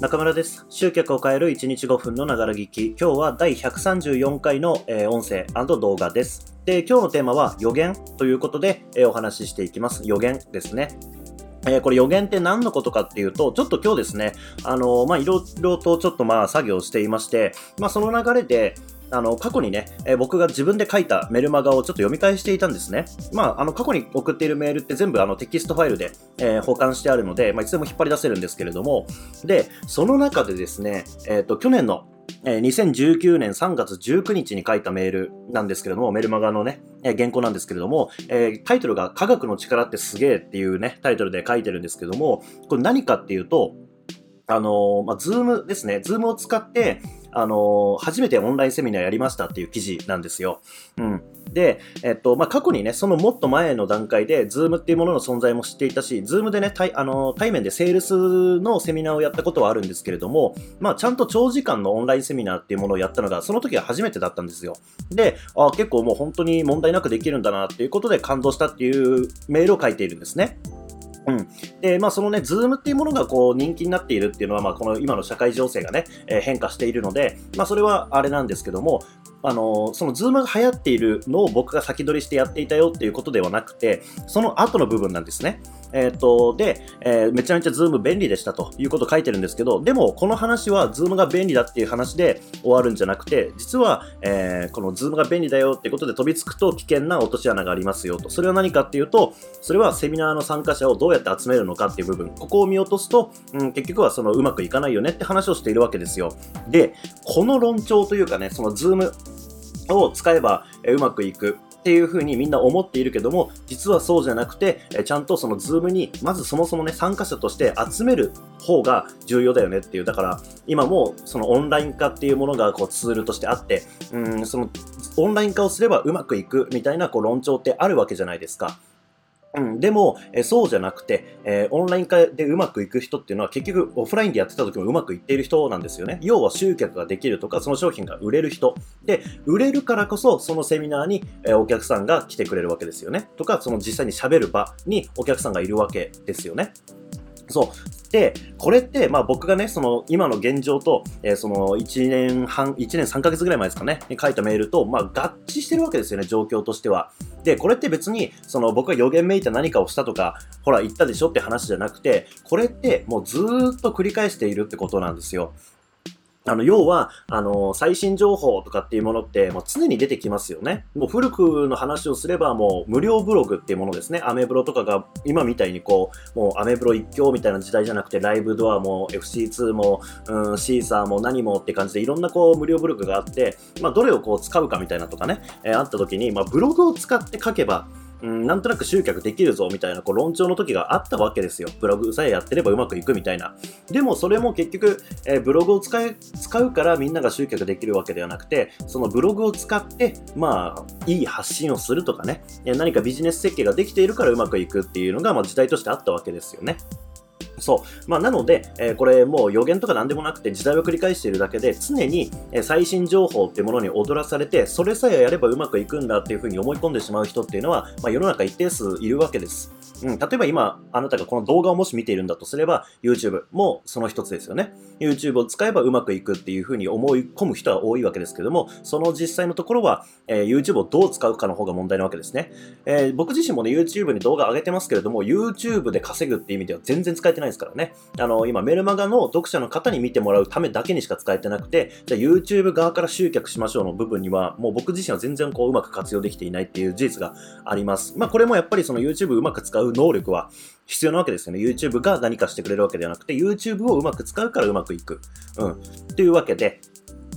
中村です。集客を変える1日5分のながら聞き。今日は第134回の、え音声動画です。で、今日のテーマは予言ということで、えお話ししていきます。予言ですね。えーこれ予言って何のことかっていうと、ちょっと今日ですね、あのーま、いろいろとちょっとまあ、作業していまして、まあ、その流れで、あの、過去にね、えー僕が自分で書いたメルマガをちょっと読み返していたんですね。まあ、あの、過去に送っているメールって全部あのテキストファイルで、えー保管してあるので、まあ、いつでも引っ張り出せるんですけれども、で、その中でですね、えっ、と、去年の、えー2019年3月19日に書いたメールなんですけれども、メルマガのね、えー原稿なんですけれども、えータイトルが科学の力ってすげえっていうね、タイトルで書いてるんですけども、これ何かっていうと、あのまあ、 Zoom ですね。 Zoom を使って、あの初めてオンラインセミナーやりましたっていう記事なんですよ。うん。で、えっと、まあ、過去にね、そのもっと前の段階で、 Zoom っていうものの存在も知っていたし、 Zoom でね、対あの対面でセールスのセミナーをやったことはあるんですけれども、まあ、ちゃんと長時間のオンラインセミナーっていうものをやったのが、その時は初めてだったんですよ。で、あ結構もう本当に問題なくできるんだなっていうことで感動したっていうメールを書いているんですね。うん。で、まあ、そのね、 Zoom っていうものがこう人気になっているっていうのは、まあ、この今の社会情勢がね、えー変化しているので、まあ、それはあれなんですけども、あのーその Zoom が流行っているのを僕が先取りしてやっていたよっていうことではなくて、その後の部分なんですね。えっ、と、で、えーめちゃめちゃ Zoom 便利でしたということを書いてるんですけど、でも、この話は Zoom が便利だっていう話で終わるんじゃなくて、実は、えーこの Zoom が便利だよってことで飛びつくと危険な落とし穴がありますよと。それは何かっていうと、それはセミナーの参加者をどうやって集めるのかっていう部分、ここを見落とすと、うん、結局はそのうまくいかないよねって話をしているわけですよ。で、この論調というかね、その Zoom を使えばえうまくいく。っていうふうにみんな思っているけども、実はそうじゃなくて、えちゃんとその Zoom に、まずそもそもね、参加者として集める方が重要だよねっていう。だから、今もそのオンライン化っていうものがこうツールとしてあって、うん、そのオンライン化をすればうまくいくみたいなこう論調ってあるわけじゃないですか。うん、でも、えそうじゃなくて、えーオンライン化でうまくいく人っていうのは結局オフラインでやってた時もうまくいっている人なんですよね。要は集客ができるとか、その商品が売れる人。で、売れるからこそそのセミナーに、えお客さんが来てくれるわけですよね。とか、その実際に喋る場にお客さんがいるわけですよね。そう。で、これって、まあ僕がね、その今の現状と、えーその1年半、1年3ヶ月ぐらい前ですかね、に書いたメールと、まあ合致してるわけですよね、状況としては。で、これって別に、その僕が予言めいた何かをしたとか、ほら言ったでしょって話じゃなくて、これってもうずーっと繰り返しているってことなんですよ。あの、要は、あの、最新情報とかっていうものって、もう常に出てきますよね。もう古くの話をすれば、もう無料ブログっていうものですね。アメブロとかが、今みたいにこう、もうアメブロ一強みたいな時代じゃなくて、ライブドアも FC2 も、うん、シーサーも何もって感じで、いろんなこう、無料ブログがあって、まあ、どれをこう使うかみたいなとかね、えーあった時に、まあ、ブログを使って書けば、うん、なんとなく集客できるぞみたいなこう論調の時があったわけですよ。ブログさえやってればうまくいくみたいな。でもそれも結局、えーブログを使い使うからみんなが集客できるわけではなくて、そのブログを使って、まあ、いい発信をするとかね、え何かビジネス設計ができているからうまくいくっていうのが、まあ、時代としてあったわけですよね。そう。まあ、なので、えーこれもう予言とか何でもなくて時代を繰り返しているだけで、常に、え最新情報っていうものに踊らされて、それさえやればうまくいくんだっていうふうに思い込んでしまう人っていうのは、まあ、世の中一定数いるわけです。うん、例えば今、あなたがこの動画をもし見ているんだとすれば、YouTube もその一つですよね。YouTube を使えばうまくいくっていうふうに思い込む人は多いわけですけども、その実際のところは、えー YouTube をどう使うかの方が問題なわけですね。えー僕自身もね、YouTube に動画上げてますけれども、YouTube で稼ぐっていう意味では全然使えてないですからね。あの、今、メルマガの読者の方に見てもらうためだけにしか使えてなくて、じゃ YouTube 側から集客しましょうの部分には、もう僕自身は全然こう、うまく活用できていないっていう事実があります。まあ、これもやっぱりその YouTube うまく使う能力は必要なわけですよね。YouTube が何かしてくれるわけではなくて、YouTube をうまく使うからうまくいく。うん。というわけで、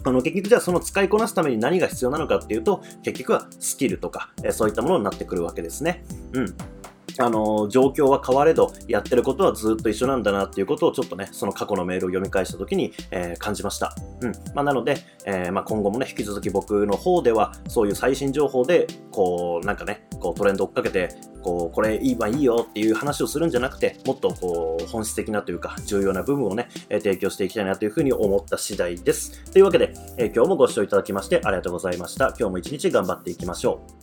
あの結局じゃあその使いこなすために何が必要なのかっていうと、結局はスキルとか、えそういったものになってくるわけですね。うん。あの状況は変われど、やってることはずっと一緒なんだなっていうことをちょっとね、その過去のメールを読み返したときに、えー感じました。うん。まあ、なので、えーまあ、今後もね、引き続き僕の方では、そういう最新情報で、こう、なんかね、こうトレンド追っかけて、こう、これいいわ、いいよっていう話をするんじゃなくて、もっとこう、本質的なというか、重要な部分をね、えー提供していきたいなというふうに思った次第です。というわけで、え今日もご視聴いただきましてありがとうございました。今日も一日頑張っていきましょう。